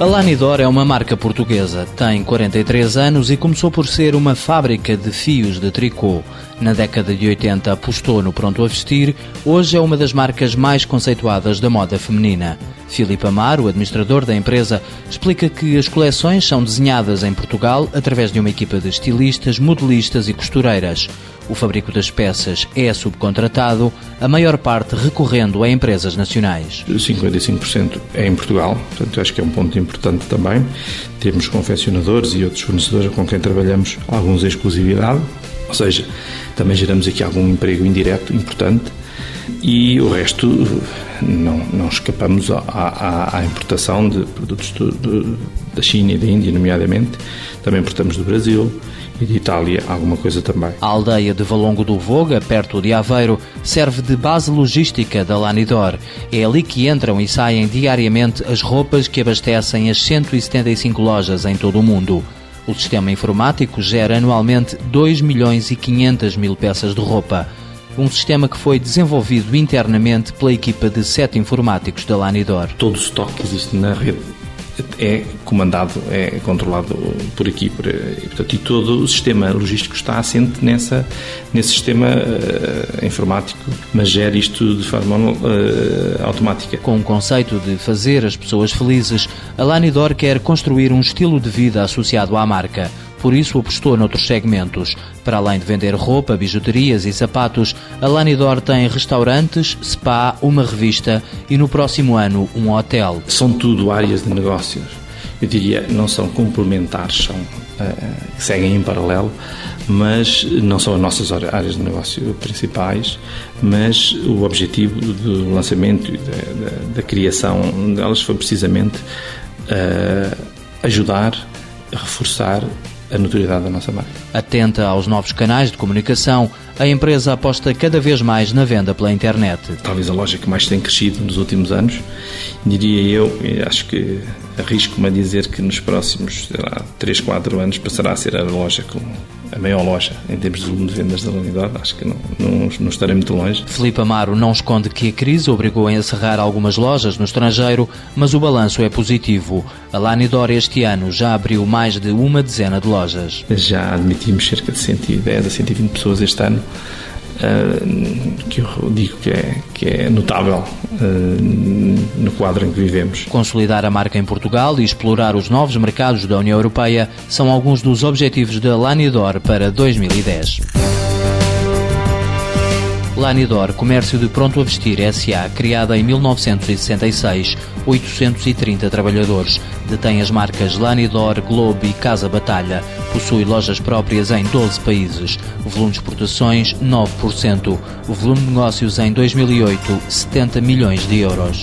A Lanidor é uma marca portuguesa, tem 43 anos e começou por ser uma fábrica de fios de tricô. Na década de 80 apostou no pronto a vestir, hoje é uma das marcas mais conceituadas da moda feminina. Filipe Amar, o administrador da empresa, explica que as coleções são desenhadas em Portugal através de uma equipa de estilistas, modelistas e costureiras. O fabrico das peças é subcontratado, a maior parte recorrendo a empresas nacionais. 55% é em Portugal, portanto acho que é um ponto importante também. Temos confeccionadores e outros fornecedores com quem trabalhamos alguns em exclusividade, ou seja, também geramos aqui algum emprego indireto importante e o resto não, não escapamos à, à, à importação de produtos do, do, da China e da Índia, nomeadamente. Também importamos do Brasil e de Itália alguma coisa também. A aldeia de Valongo do Voga, perto de Aveiro, serve de base logística da Lanidor. É ali que entram e saem diariamente as roupas que abastecem as 175 lojas em todo o mundo. O sistema informático gera anualmente 2 milhões e 500 mil peças de roupa um sistema que foi desenvolvido internamente pela equipa de sete informáticos da Lanidor. Todo o estoque que existe na rede é comandado, é controlado por aqui, por, e, portanto, e todo o sistema logístico está assente nessa, nesse sistema uh, informático, mas gera isto de forma uh, automática. Com o conceito de fazer as pessoas felizes, a quer construir um estilo de vida associado à marca por isso apostou noutros segmentos. Para além de vender roupa, bijuterias e sapatos, a Lanidor tem restaurantes, spa, uma revista e no próximo ano um hotel. São tudo áreas de negócios. Eu diria, não são complementares, são uh, seguem em paralelo, mas não são as nossas áreas de negócio principais, mas o objetivo do lançamento e da, da, da criação delas foi precisamente uh, ajudar a reforçar a notoriedade da nossa marca. Atenta aos novos canais de comunicação, a empresa aposta cada vez mais na venda pela internet. Talvez a loja que mais tem crescido nos últimos anos, diria eu, e acho que arrisco-me a dizer que nos próximos sei lá, 3, 4 anos passará a ser a loja com a maior loja em termos de volume de vendas da unidade, acho que não, não, não estarei muito longe. Filipe Amaro não esconde que a crise obrigou a encerrar algumas lojas no estrangeiro, mas o balanço é positivo. A Lanidor este ano já abriu mais de uma dezena de lojas. Já admitimos cerca de 110 a 120 pessoas este ano. Uh, que eu digo que é, que é notável uh, no quadro em que vivemos. Consolidar a marca em Portugal e explorar os novos mercados da União Europeia são alguns dos objetivos da Lanidor para 2010. Lanidor, comércio de pronto a vestir SA, criada em 1966, 830 trabalhadores. Detém as marcas Lanidor, Globe e Casa Batalha. Possui lojas próprias em 12 países. Volume de exportações, 9%. O volume de negócios em 2008, 70 milhões de euros.